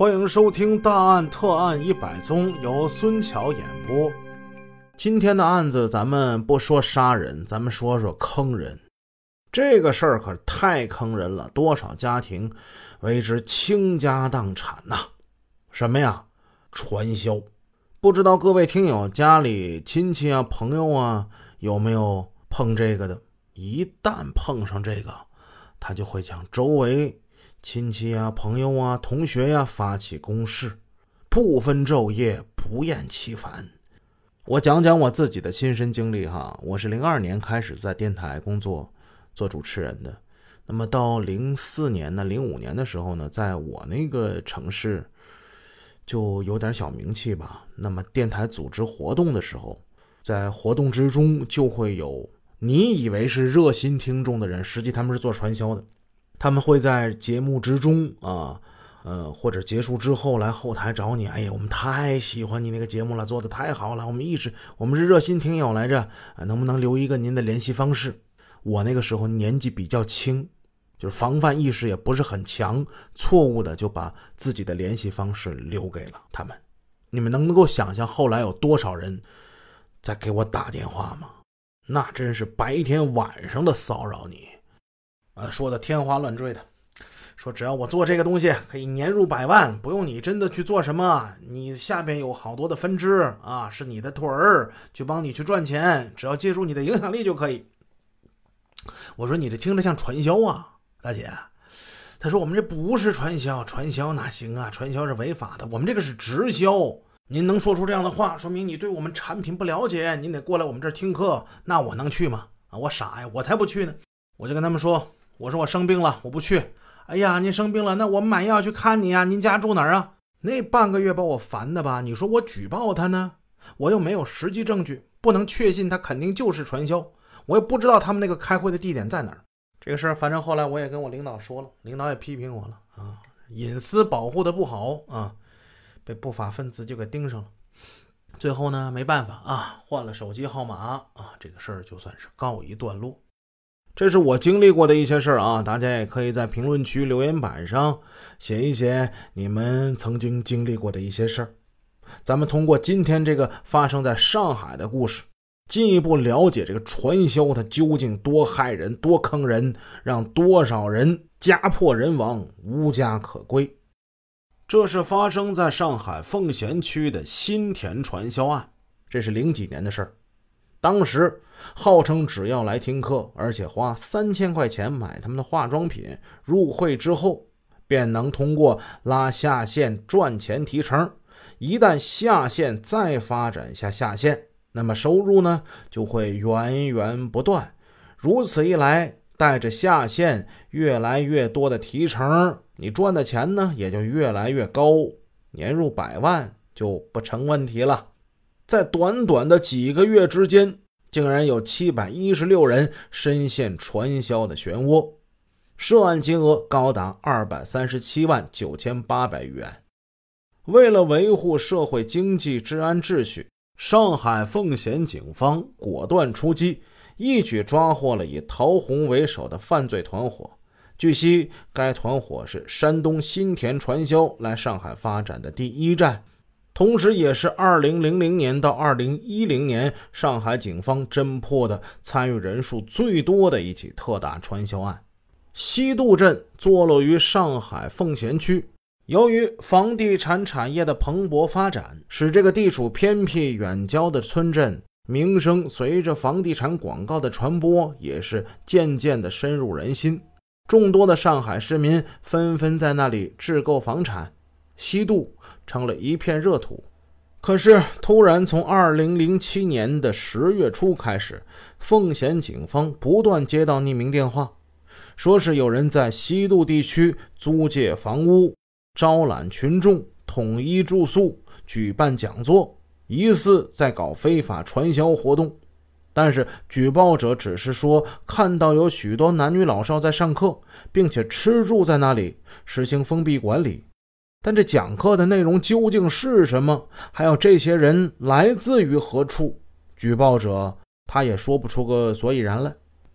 欢迎收听《大案特案一百宗》，由孙桥演播。今天的案子，咱们不说杀人，咱们说说坑人。这个事儿可太坑人了，多少家庭为之倾家荡产呐！什么呀？传销。不知道各位听友家里亲戚啊、朋友啊有没有碰这个的？一旦碰上这个，他就会向周围亲戚啊、朋友啊、同学呀发起攻势，不分昼夜，不厌其烦。我讲讲我自己的亲身经历哈，我是零二年开始在电台工作做主持人的，那么到零四年呢、零五年的时候呢，在我那个城市。就有点小名气吧。那么电台组织活动的时候，在活动之中就会有你以为是热心听众的人，实际他们是做传销的。他们会在节目之中啊，呃，或者结束之后来后台找你。哎呀，我们太喜欢你那个节目了，做的太好了。我们一直我们是热心听友来着，能不能留一个您的联系方式？我那个时候年纪比较轻。就是防范意识也不是很强，错误的就把自己的联系方式留给了他们。你们能能够想象后来有多少人在给我打电话吗？那真是白天晚上的骚扰你，啊，说的天花乱坠的，说只要我做这个东西可以年入百万，不用你真的去做什么，你下边有好多的分支啊，是你的腿儿去帮你去赚钱，只要借助你的影响力就可以。我说你这听着像传销啊。大姐，他说我们这不是传销，传销哪行啊？传销是违法的，我们这个是直销。您能说出这样的话，说明你对我们产品不了解。您得过来我们这儿听课，那我能去吗？啊，我傻呀，我才不去呢！我就跟他们说，我说我生病了，我不去。哎呀，您生病了，那我买药去看你啊。您家住哪儿啊？那半个月把我烦的吧？你说我举报他呢，我又没有实际证据，不能确信他肯定就是传销。我也不知道他们那个开会的地点在哪儿。这个事儿，反正后来我也跟我领导说了，领导也批评我了啊，隐私保护的不好啊，被不法分子就给盯上了。最后呢，没办法啊，换了手机号码啊，这个事儿就算是告一段落。这是我经历过的一些事儿啊，大家也可以在评论区留言板上写一写你们曾经经历过的一些事儿。咱们通过今天这个发生在上海的故事。进一步了解这个传销，它究竟多害人、多坑人，让多少人家破人亡、无家可归。这是发生在上海奉贤区的新田传销案，这是零几年的事儿。当时号称只要来听课，而且花三千块钱买他们的化妆品，入会之后便能通过拉下线赚钱提成。一旦下线，再发展下下线。那么收入呢就会源源不断，如此一来，带着下线越来越多的提成，你赚的钱呢也就越来越高，年入百万就不成问题了。在短短的几个月之间，竟然有七百一十六人深陷传销的漩涡，涉案金额高达二百三十七万九千八百余元。为了维护社会经济治安秩序。上海奉贤警方果断出击，一举抓获了以陶红为首的犯罪团伙。据悉，该团伙是山东新田传销来上海发展的第一站，同时也是2000年到2010年上海警方侦破的参与人数最多的一起特大传销案。西渡镇坐落于上海奉贤区。由于房地产产业的蓬勃发展，使这个地处偏僻远郊的村镇名声随着房地产广告的传播，也是渐渐的深入人心。众多的上海市民纷纷在那里置购房产，西渡成了一片热土。可是，突然从2007年的十月初开始，奉贤警方不断接到匿名电话，说是有人在西渡地区租借房屋。招揽群众，统一住宿，举办讲座，疑似在搞非法传销活动。但是举报者只是说看到有许多男女老少在上课，并且吃住在那里，实行封闭管理。但这讲课的内容究竟是什么？还有这些人来自于何处？举报者他也说不出个所以然来。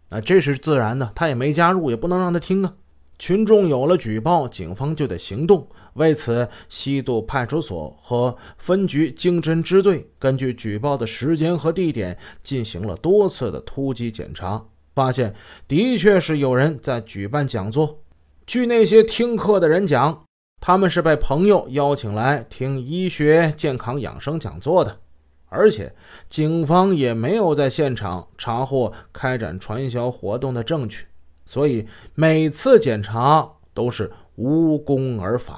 啊，这是自然的，他也没加入，也不能让他听啊。群众有了举报，警方就得行动。为此，西渡派出所和分局经侦支队根据举报的时间和地点进行了多次的突击检查，发现的确是有人在举办讲座。据那些听课的人讲，他们是被朋友邀请来听医学健康养生讲座的，而且警方也没有在现场查获开展传销活动的证据，所以每次检查都是无功而返。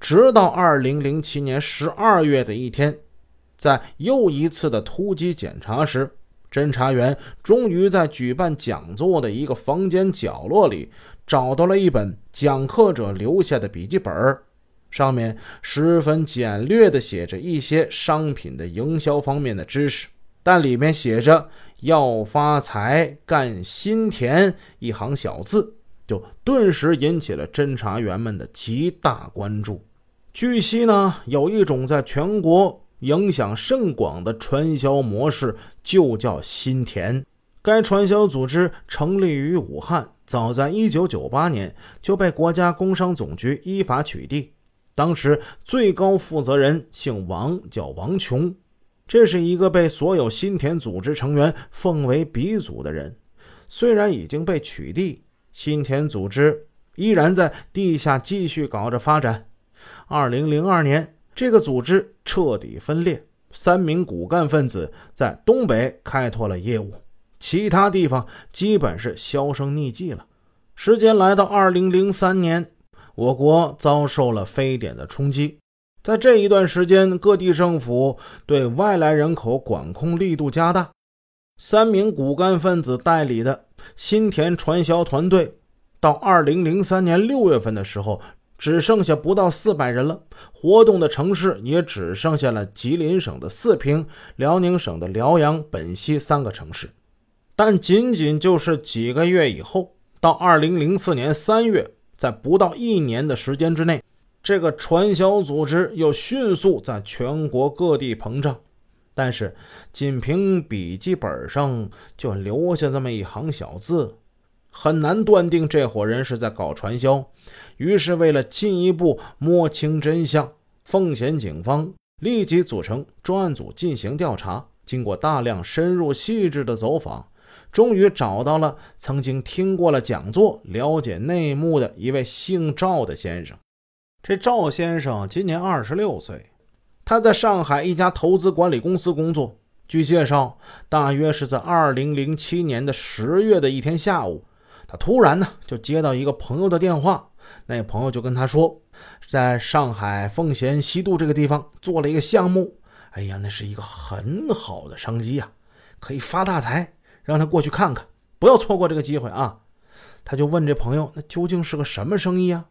直到二零零七年十二月的一天，在又一次的突击检查时，侦查员终于在举办讲座的一个房间角落里找到了一本讲课者留下的笔记本，上面十分简略地写着一些商品的营销方面的知识，但里面写着“要发财干新田”一行小字，就顿时引起了侦查员们的极大关注。据悉呢，有一种在全国影响甚广的传销模式，就叫新田。该传销组织成立于武汉，早在1998年就被国家工商总局依法取缔。当时最高负责人姓王，叫王琼。这是一个被所有新田组织成员奉为鼻祖的人。虽然已经被取缔，新田组织依然在地下继续搞着发展。二零零二年，这个组织彻底分裂，三名骨干分子在东北开拓了业务，其他地方基本是销声匿迹了。时间来到二零零三年，我国遭受了非典的冲击，在这一段时间，各地政府对外来人口管控力度加大，三名骨干分子代理的新田传销团队，到二零零三年六月份的时候。只剩下不到四百人了，活动的城市也只剩下了吉林省的四平、辽宁省的辽阳、本溪三个城市。但仅仅就是几个月以后，到二零零四年三月，在不到一年的时间之内，这个传销组织又迅速在全国各地膨胀。但是，仅凭笔记本上就留下这么一行小字。很难断定这伙人是在搞传销，于是为了进一步摸清真相，奉贤警方立即组成专案组进行调查。经过大量深入细致的走访，终于找到了曾经听过了讲座、了解内幕的一位姓赵的先生。这赵先生今年二十六岁，他在上海一家投资管理公司工作。据介绍，大约是在二零零七年的十月的一天下午。他突然呢就接到一个朋友的电话，那朋友就跟他说，在上海奉贤西渡这个地方做了一个项目，哎呀，那是一个很好的商机呀，可以发大财，让他过去看看，不要错过这个机会啊！他就问这朋友，那究竟是个什么生意啊？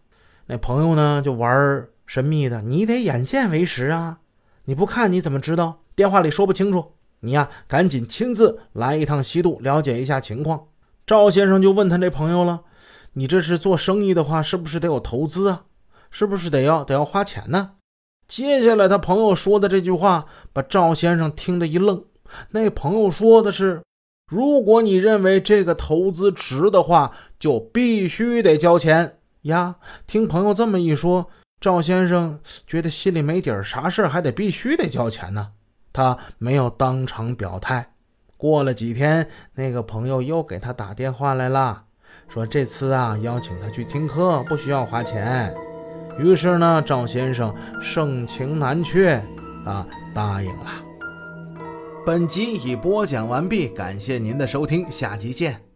那朋友呢就玩神秘的，你得眼见为实啊，你不看你怎么知道？电话里说不清楚，你呀赶紧亲自来一趟西渡，了解一下情况。赵先生就问他这朋友了：“你这是做生意的话，是不是得有投资啊？是不是得要得要花钱呢？”接下来他朋友说的这句话，把赵先生听得一愣。那朋友说的是：“如果你认为这个投资值的话，就必须得交钱呀。”听朋友这么一说，赵先生觉得心里没底儿，啥事还得必须得交钱呢？他没有当场表态。过了几天，那个朋友又给他打电话来了，说这次啊邀请他去听课，不需要花钱。于是呢，赵先生盛情难却，啊答应了。本集已播讲完毕，感谢您的收听，下集见。